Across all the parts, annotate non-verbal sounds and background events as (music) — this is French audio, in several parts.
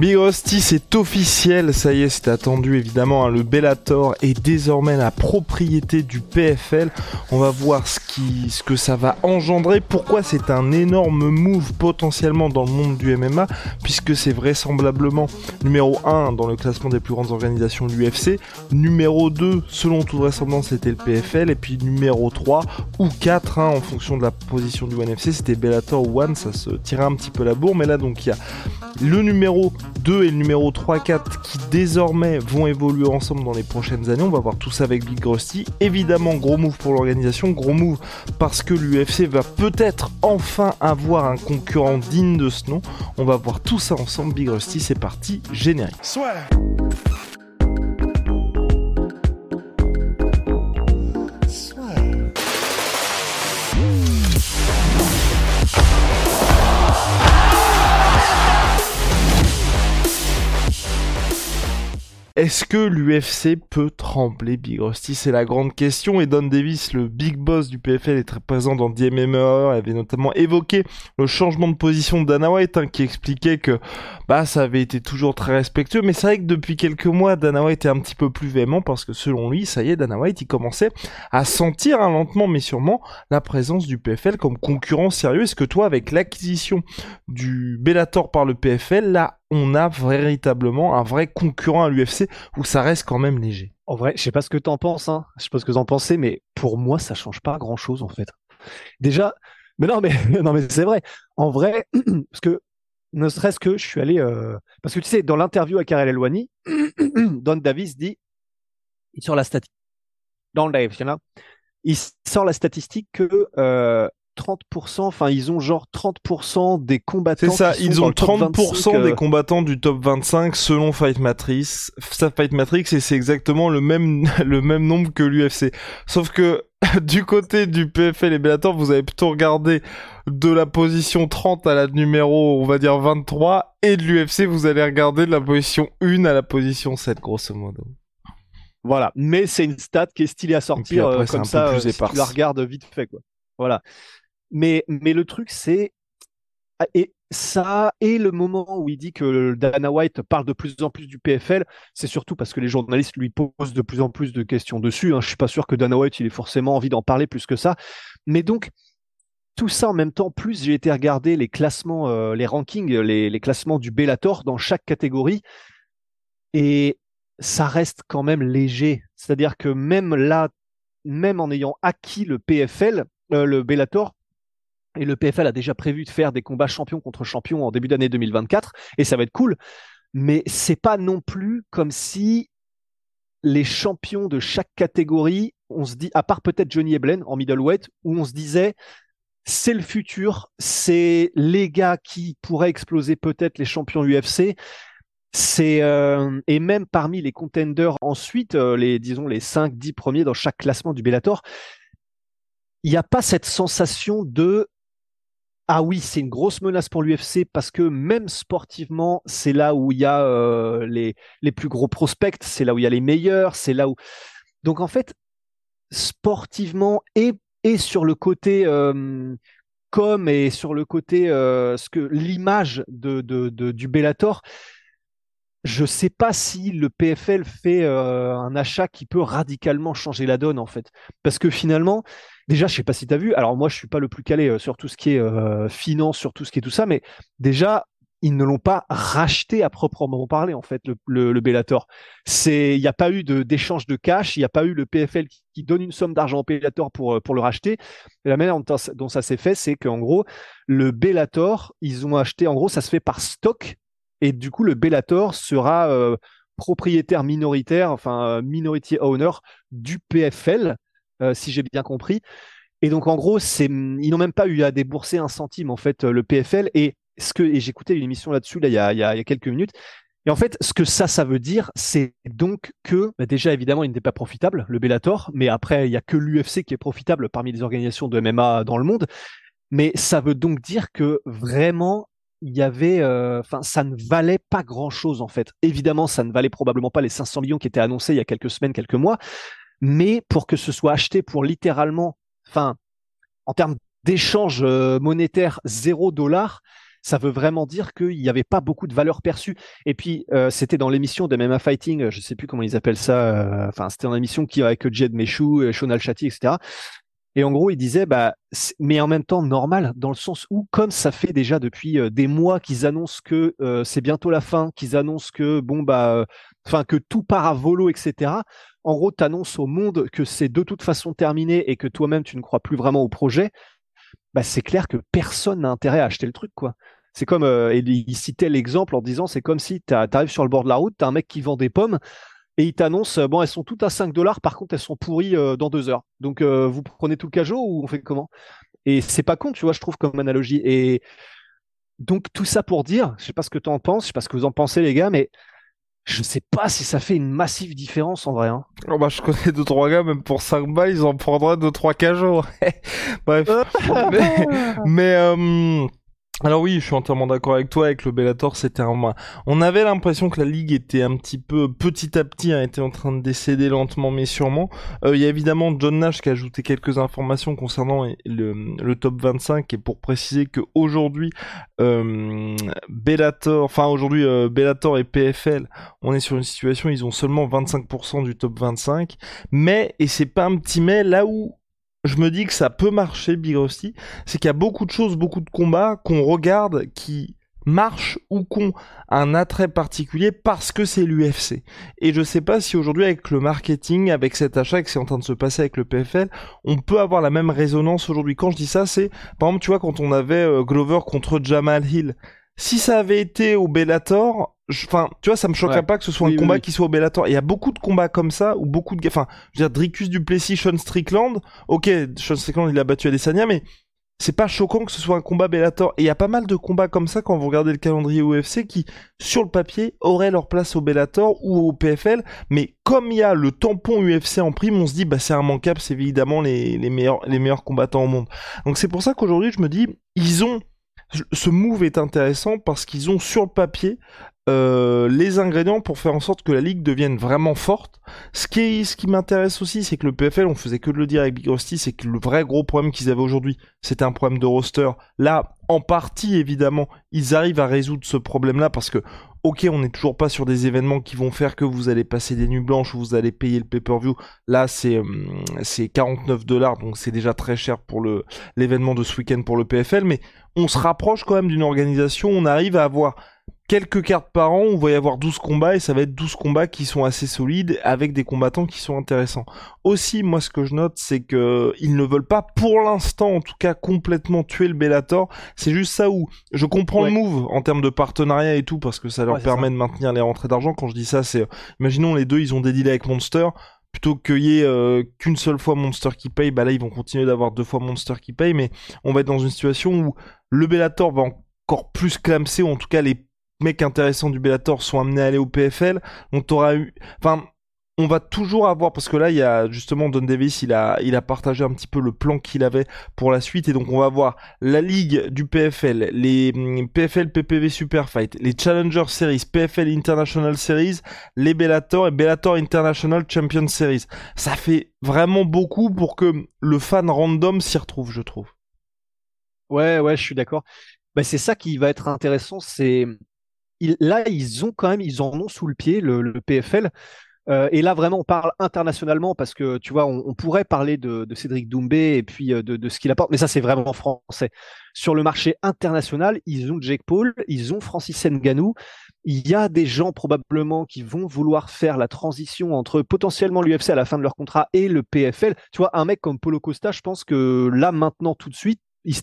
Big Rusty, c'est officiel, ça y est, c'est attendu évidemment. hein, le Bellator est désormais la propriété du PFL. On va voir ce, qui, ce que ça va engendrer, pourquoi c'est un énorme move potentiellement dans le monde du MMA, puisque c'est vraisemblablement numéro 1 dans le classement des plus grandes organisations de l'UFC, numéro 2 selon toute vraisemblance c'était le PFL, et puis numéro 3 ou 4 hein, en fonction de la position du ONE FC, c'était Bellator ou One, ça se tirait un petit peu la bourre, mais là donc il y a le numéro 2 et le numéro 3-4 qui désormais vont évoluer ensemble dans les prochaines années. On va voir tout ça avec Big Rusty. Évidemment, gros move pour l'organisation, gros move parce que l'UFC va peut-être enfin avoir un concurrent digne de ce nom. On va voir tout ça ensemble. Big Rusty, c'est parti, générique. Est-ce que l'UFC peut trembler Big Rusty? C'est la grande question et Don Davis, le big boss du PFL, est très présent dans DMMA, avait notamment évoqué le changement de position de Dana White hein, qui expliquait que bah ça avait été toujours très respectueux, mais c'est vrai que depuis quelques mois, Dana White est un petit peu plus véhément parce que selon lui, ça y est, Dana White, il commençait à sentir hein, lentement mais sûrement la présence du PFL comme concurrent sérieux. Est-ce que toi, avec l'acquisition du Bellator par le PFL, là, on a véritablement un vrai concurrent à l'UFC où ça reste quand même léger. En vrai, je sais pas ce que t'en penses, hein. Je sais pas ce que t'en pensez, mais pour moi, ça change pas grand chose, en fait. Déjà, mais non, mais, (laughs) non, mais c'est vrai. En vrai, (clears throat) parce que, ne serait-ce que je suis allé, euh, parce que tu sais, dans l'interview à Karel Elwani, (clears throat) Don Davis dit, il sort la statistique, Davis, you know, il sort la statistique que, euh, 30%, enfin ils ont genre 30% des combattants. C'est ça, ils ont le top 30% 25, des euh, combattants du top 25 selon Fight Matrix. Ça Fight Matrix et c'est exactement le même (laughs) le même nombre que l'UFC. Sauf que (laughs) du côté du PFL et Bellator, vous avez plutôt regardé de la position 30 à la numéro, on va dire 23 et de l'UFC, vous allez regarder de la position 1 à la position 7 grosso modo. Voilà, mais c'est une stat qui est stylée à sortir après, euh, comme ça, plus euh, si tu la regardes vite fait quoi. Voilà. Mais le truc c'est ah, et ça et le moment où il dit que Dana White parle de plus en plus du PFL, c'est surtout parce que les journalistes lui posent de plus en plus de questions dessus. Hein. Je suis pas sûr que Dana White il ait forcément envie d'en parler plus que ça. Mais donc tout ça en même temps, plus j'ai été regarder les classements, euh, les rankings, les, les classements du Bellator dans chaque catégorie, et ça reste quand même léger. C'est-à-dire que même là, même en ayant acquis le PFL, euh, le Bellator, et le PFL a déjà prévu de faire des combats champion contre champion en début d'année 2024, et ça va être cool. Mais c'est pas non plus comme si les champions de chaque catégorie, on se dit, à part peut-être Johnny Eblen en middleweight, où on se disait, c'est le futur, c'est les gars qui pourraient exploser peut-être les champions UFC. C'est euh, et même parmi les contenders ensuite, euh, les disons les 5 10 premiers dans chaque classement du Bellator, il n'y a pas cette sensation de ah oui, c'est une grosse menace pour l'UFC parce que même sportivement, c'est là où il y a euh, les, plus gros prospects, c'est là où il y a les meilleurs, c'est là où. Donc en fait, sportivement et, sur le côté com et sur le côté euh, ce que l'image du Bellator, je sais pas si le PFL fait euh, un achat qui peut radicalement changer la donne en fait, parce que finalement, déjà, je sais pas si tu as vu. Alors moi, je suis pas le plus calé euh, sur tout ce qui est euh, finance, sur tout ce qui est tout ça, mais déjà, ils ne l'ont pas racheté à proprement parler en fait le, le, Bellator. Il n'y a pas eu d'échange de cash, il n'y a pas eu le PFL qui, donne une somme d'argent au Bellator pour pour le racheter. Et la manière dont, dont ça s'est fait, c'est qu'en gros, le Bellator, ils ont acheté, en gros, ça se fait par stock, et du coup, le Bellator sera euh, propriétaire minoritaire, enfin euh, minority owner du PFL, euh, si j'ai bien compris. Et donc, en gros, c'est, ils n'ont même pas eu à débourser un centime, en fait, le PFL. Et ce que et j'écoutais une émission là-dessus là il y a, y a quelques minutes et en fait, ce que ça, ça veut dire, c'est donc que, bah déjà, évidemment, il n'était pas profitable, le Bellator, mais après, il y a que l'UFC qui est profitable parmi les organisations de MMA dans le monde. Mais ça veut donc dire que vraiment, il y avait, euh, enfin, ça ne valait pas grand-chose en fait. Évidemment, ça ne valait probablement pas les 500 millions qui étaient annoncés il y a quelques semaines, quelques mois. Mais pour que ce soit acheté pour littéralement, enfin, en termes d'échange euh, monétaire, zéro dollar, ça veut vraiment dire qu'il n'y avait pas beaucoup de valeur perçue. Et puis, euh, c'était dans l'émission de MMA Fighting, je ne sais plus comment ils appellent ça, enfin, c'était dans l'émission qui avec Jed Meshu, Sean Alchati, etc. Et en gros, il disait, bah, mais en même temps normal, dans le sens où, comme ça fait déjà depuis euh, des mois qu'ils annoncent que c'est bientôt la fin, qu'ils annoncent que bon bah, enfin que tout part à volo, etc. En gros, tu annonces au monde que c'est de toute façon terminé et que toi-même tu ne crois plus vraiment au projet bah, c'est clair que personne n'a intérêt à acheter le truc, quoi. C'est comme, euh, il citait l'exemple en disant, c'est comme si tu arrives sur le bord de la route, tu as un mec qui vend des pommes et il t'annonce, euh, bon, elles sont toutes à 5 dollars, par contre, elles sont pourries euh, dans deux heures. Donc, vous prenez tout le cajot ou on fait comment? Et c'est pas con, tu vois, je trouve, comme analogie. Et donc, tout ça pour dire, je sais pas ce que tu en penses, je sais pas ce que vous en pensez, les gars, mais je sais pas si ça fait une massive différence en vrai. Hein. Oh bah, je connais deux trois gars, même pour 5 balles, ils en prendraient deux trois cajots. (laughs) Bref. mais, mais euh, alors oui, je suis entièrement d'accord avec toi. Avec le Bellator, c'était un. On avait l'impression que la ligue était un petit peu, petit à petit, hein, était en train de décéder lentement, mais sûrement. Euh, il y a évidemment John Nash qui a ajouté quelques informations concernant le, le top 25 et pour préciser que aujourd'hui, euh, Bellator, enfin aujourd'hui euh, Bellator et PFL, on est sur une situation, ils ont seulement 25% du top 25. Mais et c'est pas un petit mais là où je me dis que ça peut marcher, Big Rusty, c'est qu'il y a beaucoup de choses, beaucoup de combats qu'on regarde qui marchent ou qu'on un attrait particulier parce que c'est l'UFC. Et je sais pas si aujourd'hui avec le marketing, avec cet achat qui est en train de se passer avec le PFL, on peut avoir la même résonance aujourd'hui. Quand je dis ça, c'est par exemple, tu vois, quand on avait euh, Glover contre Jamal Hill, si ça avait été au Bellator, enfin, tu vois, ça me choquerait pas que ce soit un combat qui soit au Bellator. Il y a beaucoup de combats comme ça, ou beaucoup de, enfin, je veux dire, Dricus Duplessis, Sean Strickland. Ok, Sean Strickland, il a battu Adesanya, mais c'est pas choquant que ce soit un combat Bellator. Et il y a pas mal de combats comme ça quand vous regardez le calendrier UFC qui, sur le papier, auraient leur place au Bellator ou au PFL. Mais comme il y a le tampon UFC en prime, on se dit, bah, c'est immanquable, c'est évidemment les, les meilleurs, les meilleurs combattants au monde. Donc c'est pour ça qu'aujourd'hui, je me dis, ils ont, ce move est intéressant parce qu'ils ont sur le papier euh, les ingrédients pour faire en sorte que la ligue devienne vraiment forte. Ce qui, ce qui m'intéresse aussi, c'est que le PFL, on faisait que de le dire avec Big Rusty, c'est que le vrai gros problème qu'ils avaient aujourd'hui, c'était un problème de roster. Là, en partie, évidemment, ils arrivent à résoudre ce problème-là parce que, ok, on n'est toujours pas sur des événements qui vont faire que vous allez passer des nuits blanches ou vous allez payer le pay-per-view. Là, c'est c'est 49 dollars, donc c'est déjà très cher pour l'événement de ce week-end pour le PFL, mais on se rapproche quand même d'une organisation. On arrive à avoir quelques cartes par an, on va y avoir 12 combats et ça va être 12 combats qui sont assez solides avec des combattants qui sont intéressants. Aussi, moi ce que je note, c'est que ils ne veulent pas pour l'instant en tout cas complètement tuer le Bellator, c'est juste ça où je comprends le move en termes de partenariat et tout parce que ça leur permet de maintenir les rentrées d'argent. Quand je dis ça, c'est imaginons les deux, ils ont des deals avec Monster, plutôt qu'il y ait euh, qu'une seule fois Monster qui paye, bah là ils vont continuer d'avoir deux fois Monster qui paye, mais on va être dans une situation où le Bellator va encore plus clamser, ou en tout cas les mecs intéressants du Bellator sont amenés à aller au PFL. On t'aura eu, enfin, on va toujours avoir parce que là il y a justement Don Davis il a il a partagé un petit peu le plan qu'il avait pour la suite et donc on va avoir la ligue du PFL les mm, PFL PPV Super Fight les Challenger Series PFL International Series les Bellator et Bellator International Champion Series ça fait vraiment beaucoup pour que le fan random s'y retrouve je trouve ouais ouais je suis d'accord bah, c'est ça qui va être intéressant c'est là, ils ont quand même, ils en ont sous le pied le, PFL. Euh, et là, vraiment, on parle internationalement parce que tu vois, on, pourrait parler de, Cédric Doumbé et puis euh, de, ce qu'il apporte, mais ça, c'est vraiment français. Sur le marché international, ils ont Jake Paul, ils ont Francis Ngannou. Il y a des gens probablement qui vont vouloir faire la transition entre potentiellement l'UFC à la fin de leur contrat et le PFL. Tu vois, un mec comme Polo Costa, je pense que là, maintenant, tout de suite, il se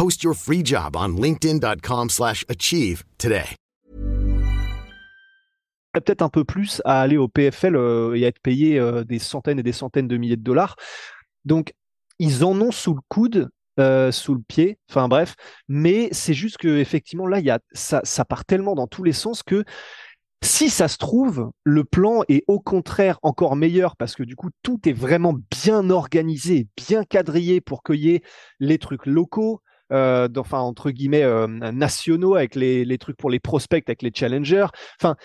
Post your free job on slash achieve today. peut-être un peu plus à aller au PFL euh, et à être payé euh, des centaines et des centaines de milliers de dollars. Donc, ils en ont sous le coude, euh, sous le pied, enfin bref. Mais c'est juste que effectivement là, y a, ça, ça part tellement dans tous les sens que si ça se trouve, le plan est au contraire encore meilleur parce que du coup, tout est vraiment bien organisé, bien quadrillé pour cueillir les trucs locaux, euh, enfin entre guillemets euh, nationaux avec les, trucs pour les prospects, avec les challengers. Enfin,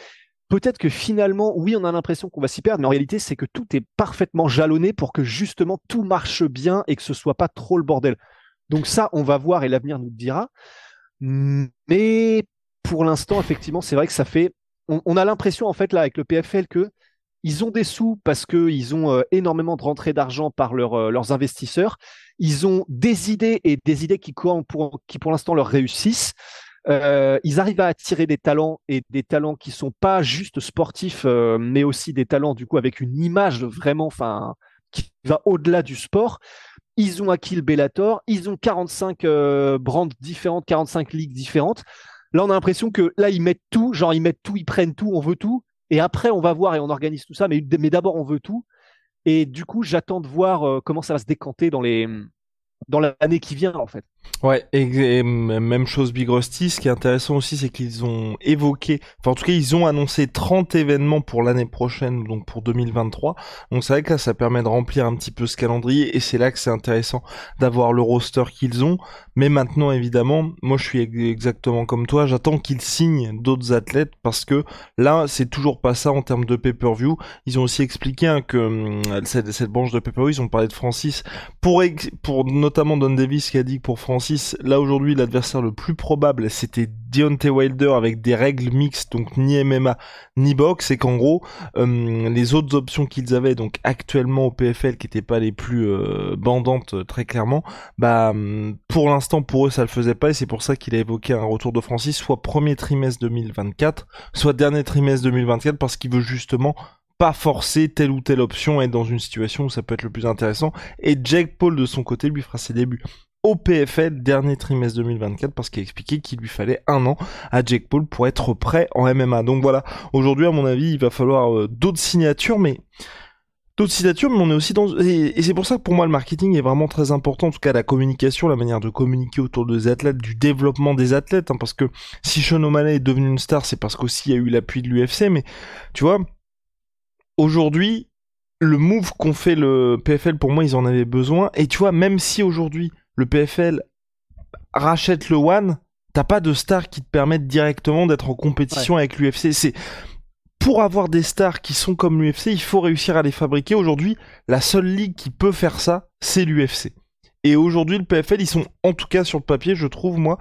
peut-être que finalement, oui, on a l'impression qu'on va s'y perdre, mais en réalité, c'est que tout est parfaitement jalonné pour que justement tout marche bien et que ce soit pas trop le bordel. Donc ça, on va voir et l'avenir nous le dira. Mais pour l'instant, effectivement, c'est vrai que ça fait. On, on a l'impression en fait là avec le PFL que ils ont des sous parce qu'ils ont euh, énormément de rentrées d'argent par euh, leurs investisseurs. Ils ont des idées et des idées qui, pour, l'instant leur réussissent. Euh, ils arrivent à attirer des talents et des talents qui sont pas juste sportifs, mais aussi des talents du coup avec une image vraiment, qui va au-delà du sport. Ils ont acquis le Bellator, ils ont 45 euh, brands différentes, 45 ligues différentes. Là, on a l'impression que là, ils mettent tout, genre ils mettent tout, ils prennent tout, on veut tout, et après on va voir et on organise tout ça, mais, d'abord on veut tout. Et du coup, j'attends de voir euh, comment ça va se décanter dans l'année qui vient en fait. Ouais, et, même chose Big Rusty, ce qui est intéressant aussi, c'est qu'ils ont évoqué, enfin en tout cas ils ont annoncé 30 événements pour l'année prochaine, donc pour 2023. Donc c'est vrai que là ça permet de remplir un petit peu ce calendrier, et c'est là que c'est intéressant d'avoir le roster qu'ils ont. Mais maintenant évidemment, moi je suis exactement comme toi, j'attends qu'ils signent d'autres athlètes, parce que là c'est toujours pas ça en termes de pay-per-view. Ils ont aussi expliqué hein, que hum, cette, cette branche de pay-per-view, ils ont parlé de Francis, pour, pour notamment Don Davis qui a dit que pour Francis, là aujourd'hui l'adversaire le plus probable c'était Deontay Wilder avec des règles mixtes, donc ni MMA ni boxe, et qu'en gros euh, les autres options qu'ils avaient donc actuellement au PFL qui n'étaient pas les plus euh, bandantes euh, très clairement, bah pour l'instant pour eux ça le faisait pas et c'est pour ça qu'il a évoqué un retour de Francis soit premier trimestre 2024, soit dernier trimestre 2024 parce qu'il veut justement pas forcer telle ou telle option être dans une situation où ça peut être le plus intéressant. Et Jake Paul de son côté lui fera ses débuts au PFL dernier trimestre 2024 parce qu'il a expliqué qu'il lui fallait un an à Jake Paul pour être prêt en MMA. Donc voilà, aujourd'hui à mon avis il va falloir euh, d'autres signatures mais d'autres signatures mais on est aussi dans et, c'est pour ça que pour moi le marketing est vraiment très important en tout cas la communication la manière de communiquer autour des athlètes du développement des athlètes hein, parce que si Sean O'Malley est devenu une star c'est parce qu'aussi il y a eu l'appui de l'UFC mais tu vois aujourd'hui le move qu'ont fait le PFL pour moi ils en avaient besoin et tu vois même si aujourd'hui le PFL rachète le One, t'as pas de stars qui te permettent directement d'être en compétition avec l'UFC. C'est pour avoir des stars qui sont comme l'UFC, il faut réussir à les fabriquer. Aujourd'hui, la seule ligue qui peut faire ça, c'est l'UFC. Et aujourd'hui, le PFL, ils sont, en tout cas sur le papier, je trouve, moi,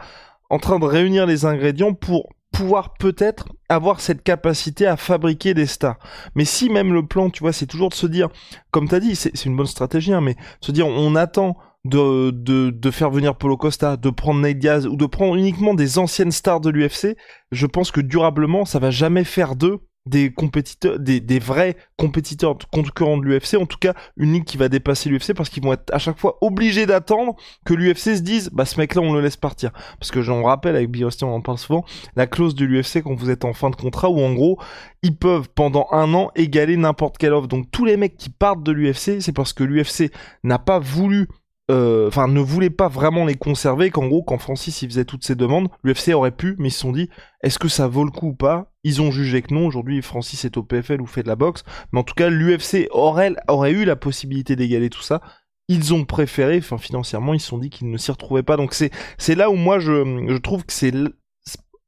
en train de réunir les ingrédients pour pouvoir peut-être avoir cette capacité à fabriquer des stars. Mais si même le plan, tu vois, c'est toujours de se dire, comme t'as dit, c'est une bonne stratégie, hein, mais se dire, on attend de, de, de faire venir Polo Costa, de prendre Nate Diaz ou de prendre uniquement des anciennes stars de l'UFC, je pense que durablement, ça va jamais faire d'eux des compétiteurs, des, des vrais compétiteurs concurrents de l'UFC, en tout cas une ligue qui va dépasser l'UFC parce qu'ils vont être à chaque fois obligés d'attendre que l'UFC se dise bah ce mec là on le laisse partir. Parce que j'en rappelle avec Biosty on en parle souvent, la clause de l'UFC quand vous êtes en fin de contrat où en gros ils peuvent pendant un an égaler n'importe quelle offre. Donc tous les mecs qui partent de l'UFC c'est parce que l'UFC n'a pas voulu euh, enfin ne voulait pas vraiment les conserver, qu'en gros quand Francis il faisait toutes ces demandes, l'UFC aurait pu, mais ils se sont dit est-ce que ça vaut le coup ou pas? Ils ont jugé que non, aujourd'hui Francis est au PFL ou fait de la boxe, mais en tout cas l'UFC aurait, eu la possibilité d'égaler tout ça. Ils ont préféré, enfin financièrement ils se sont dit qu'ils ne s'y retrouvaient pas, donc c'est c'est là où moi je, je trouve que c'est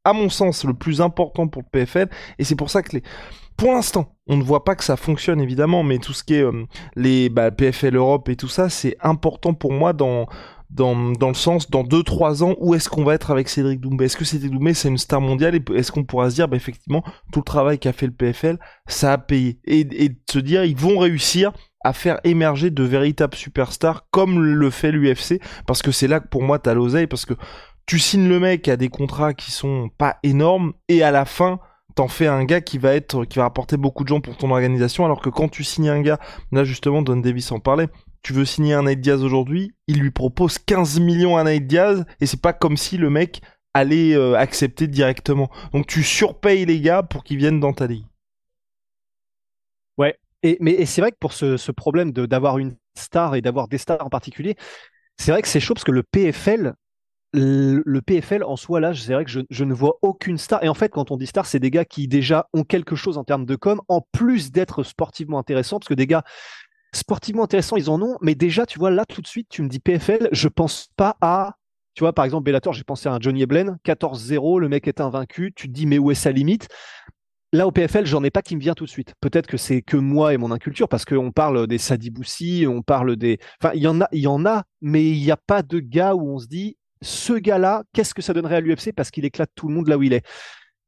à mon sens le plus important pour le PFL, et c'est pour ça que les pour l'instant, on ne voit pas que ça fonctionne évidemment, mais tout ce qui est euh, les bah, PFL Europe et tout ça, c'est important pour moi dans dans, dans le sens dans 2-3 ans où est-ce qu'on va être avec Cédric Doumbé? Est-ce que Cédric Doumbé c'est une star mondiale est-ce qu'on pourra se dire bah, effectivement tout le travail qu'a fait le PFL ça a payé? Et, et de se dire ils vont réussir à faire émerger de véritables superstars comme le fait l'UFC parce que c'est là que pour moi t'as l'oseille parce que tu signes le mec à des contrats qui sont pas énormes et à la fin t'en fais un gars qui va être qui va rapporter beaucoup de gens pour ton organisation alors que quand tu signes un gars là justement Don Davis en parlait tu veux signer un Nate Diaz aujourd'hui il lui propose 15 millions à Nate Diaz et c'est pas comme si le mec allait euh, accepter directement. Donc tu surpayes les gars pour qu'ils viennent dans ta ligue. Ouais. Et mais c'est vrai que pour ce, ce problème d'avoir une star et d'avoir des stars en particulier c'est vrai que c'est chaud parce que le PFL le PFL en soi, là, c'est vrai que je, ne vois aucune star. Et en fait, quand on dit star, c'est des gars qui déjà ont quelque chose en termes de com, en plus d'être sportivement intéressants, parce que des gars sportivement intéressants, ils en ont. Mais déjà, tu vois, là, tout de suite, tu me dis PFL, je pense pas à. Tu vois, par exemple, Bellator, j'ai pensé à un Johnny Eblen, 14-0, le mec est invaincu, tu te dis, mais où est sa limite? Là, au PFL, j'en ai pas qui me vient tout de suite. Peut-être que c'est que moi et mon inculture, parce qu'on parle des Sadiboussi, on parle des. Enfin, il y en il y en a, mais il n'y a pas de gars où on se dit, ce gars-là, qu'est-ce que ça donnerait à l'UFC parce qu'il éclate tout le monde là où il est?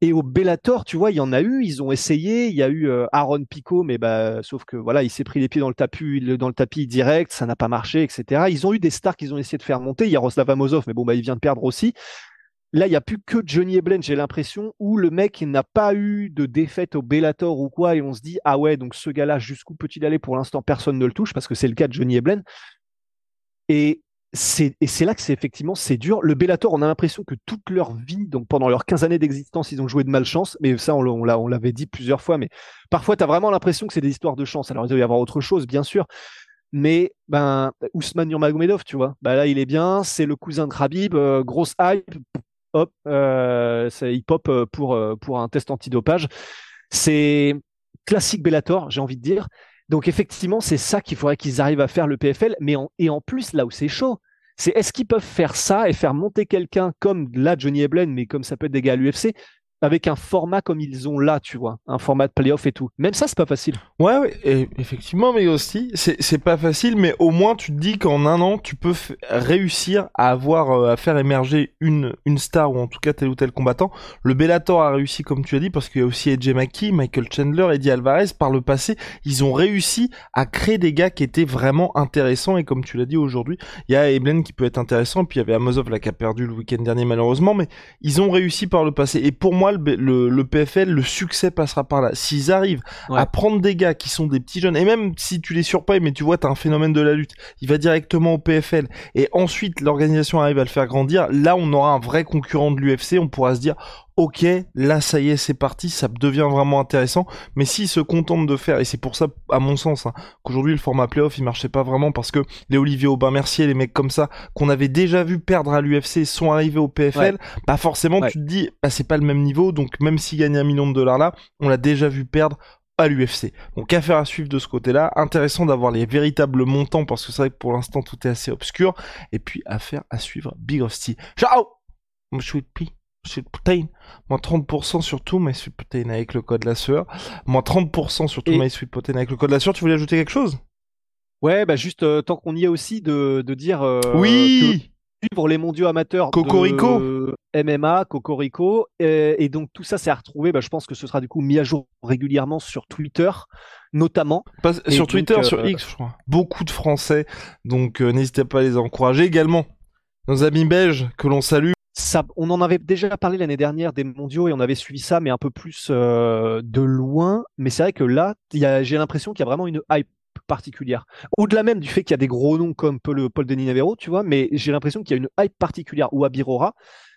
Et au Bellator, tu vois, il y en a eu, ils ont essayé. Il y a eu euh, Aaron Pico, mais bah, sauf que voilà, il s'est pris les pieds dans le tapis, dans le tapis direct, ça n'a pas marché, etc. Ils ont eu des stars qu'ils ont essayé de faire monter. Il y a Roslav Amosov, mais bon, bah, il vient de perdre aussi. Là, il n'y a plus que Johnny Eblen, j'ai l'impression, où le mec n'a pas eu de défaite au Bellator ou quoi, et on se dit, ah ouais, donc ce gars-là, jusqu'où peut-il aller? Pour l'instant, personne ne le touche, parce que c'est le cas de Johnny Eblen. Et et c'est là que c'est effectivement c'est dur. Le Bellator, on a l'impression que toute leur vie, donc pendant leurs 15 années d'existence, ils ont joué de malchance. Mais ça, on, l'avait dit plusieurs fois. Mais parfois, tu as vraiment l'impression que c'est des histoires de chance. Alors, il doit y avoir autre chose, bien sûr. Mais ben, Ousmane Nurmagomedov, tu vois, bah là, il est bien. C'est le cousin de Khabib, euh, grosse hype. Hop, euh, il pop euh, pour euh, pour un test antidopage. C'est classique Bellator, j'ai envie de dire. Donc effectivement, c'est ça qu'il faudrait qu'ils arrivent à faire le PFL. Mais et en plus, là où c'est chaud, c'est est-ce qu'ils peuvent faire ça et faire monter quelqu'un comme là Johnny Eblen, mais comme ça peut être des gars à l'UFC, avec un format comme ils ont là, tu vois, un format de playoff et tout. Même ça, c'est pas facile. Ouais, ouais, effectivement, mais aussi, c'est pas facile, mais au moins tu te dis qu'en un an, tu peux réussir à avoir, euh, à faire émerger une, une star ou en tout cas tel ou tel combattant. Le Bellator a réussi, comme tu as dit, parce qu'il y a aussi AJ McKee, Michael Chandler, Eddie Alvarez. Par le passé, ils ont réussi à créer des gars qui étaient vraiment intéressants et comme tu l'as dit aujourd'hui, il y a Eblen qui peut être intéressant, puis il y avait Amosov là qui a perdu le week-end dernier malheureusement, mais ils ont réussi par le passé. Et pour moi, le, PFL, le succès passera par là. S'ils arrivent à prendre des gars qui sont des petits jeunes, et même si tu les surpayes, mais tu vois, t'as un phénomène de la lutte, il va directement au PFL, et ensuite l'organisation arrive à le faire grandir, là on aura un vrai concurrent de l'UFC, on pourra se dire, ok, là ça y est, c'est parti, ça devient vraiment intéressant. Mais s'ils se contentent de faire, et c'est pour ça, à mon sens, hein, qu'aujourd'hui le format playoff il marchait pas vraiment parce que les Olivier Aubin-Mercier, les mecs comme ça, qu'on avait déjà vu perdre à l'UFC, sont arrivés au PFL, bah forcément tu te dis, bah c'est pas le même niveau, donc même s'ils gagnent un million de dollars là, on l'a déjà vu perdre à l'UFC. Donc affaire à suivre de ce côté-là. Intéressant d'avoir les véritables montants parce que c'est vrai que pour l'instant tout est assez obscur. Et puis affaire à suivre Big Rusty. Ciao suis Sweet Protein. Moins 30% sur tout My Sweet Protein avec le code la sueur. Moins 30% sur tout My Sweet Protein avec le code la sueur. Tu voulais ajouter quelque chose? Ouais, bah juste euh, tant qu'on y est aussi de, de dire euh, oui suivre les mondiaux amateurs Cocorico de MMA, Cocorico et, et donc tout ça c'est à retrouver. Bah, je pense que ce sera du coup mis à jour régulièrement sur Twitter notamment. sur Twitter, sur euh, X, je crois. Beaucoup de Français, donc n'hésitez pas à les encourager également. Nos amis belges que l'on salue on en avait déjà parlé l'année dernière des mondiaux et on avait suivi ça, mais un peu plus euh, de loin. Mais c'est vrai que là, j'ai l'impression qu'il y a vraiment une hype particulière. Au-delà même du fait qu'il y a des gros noms comme Paul, Paul Denis Navero, tu vois, mais j'ai l'impression qu'il y a une hype particulière. Ou à Birora,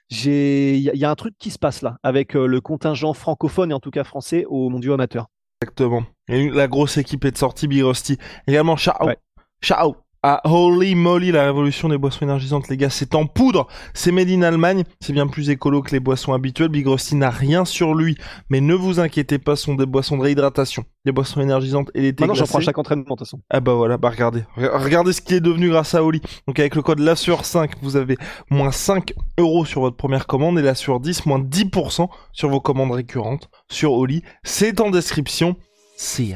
il y, a un truc qui se passe là, avec euh, le contingent francophone et en tout cas français aux mondiaux amateurs. Exactement. Et la grosse équipe est de sortie, Big Rusty. Également, ciao. Ciao. Ah, holy moly, la révolution des boissons énergisantes, les gars, c'est en poudre. C'est made in Allemagne. C'est bien plus écolo que les boissons habituelles. Big Rusty n'a rien sur lui. Mais ne vous inquiétez pas, ce sont des boissons de réhydratation. Des boissons énergisantes et des thés Maintenant, j'en prends chaque entraînement, de toute façon. Ah bah voilà, bah regardez. Regardez ce qui est devenu grâce à Oli. Donc avec le code LASUR 5, vous avez moins 5 euros sur votre première commande et LASUR 10, moins 10% sur vos commandes récurrentes sur Oli. C'est en description. See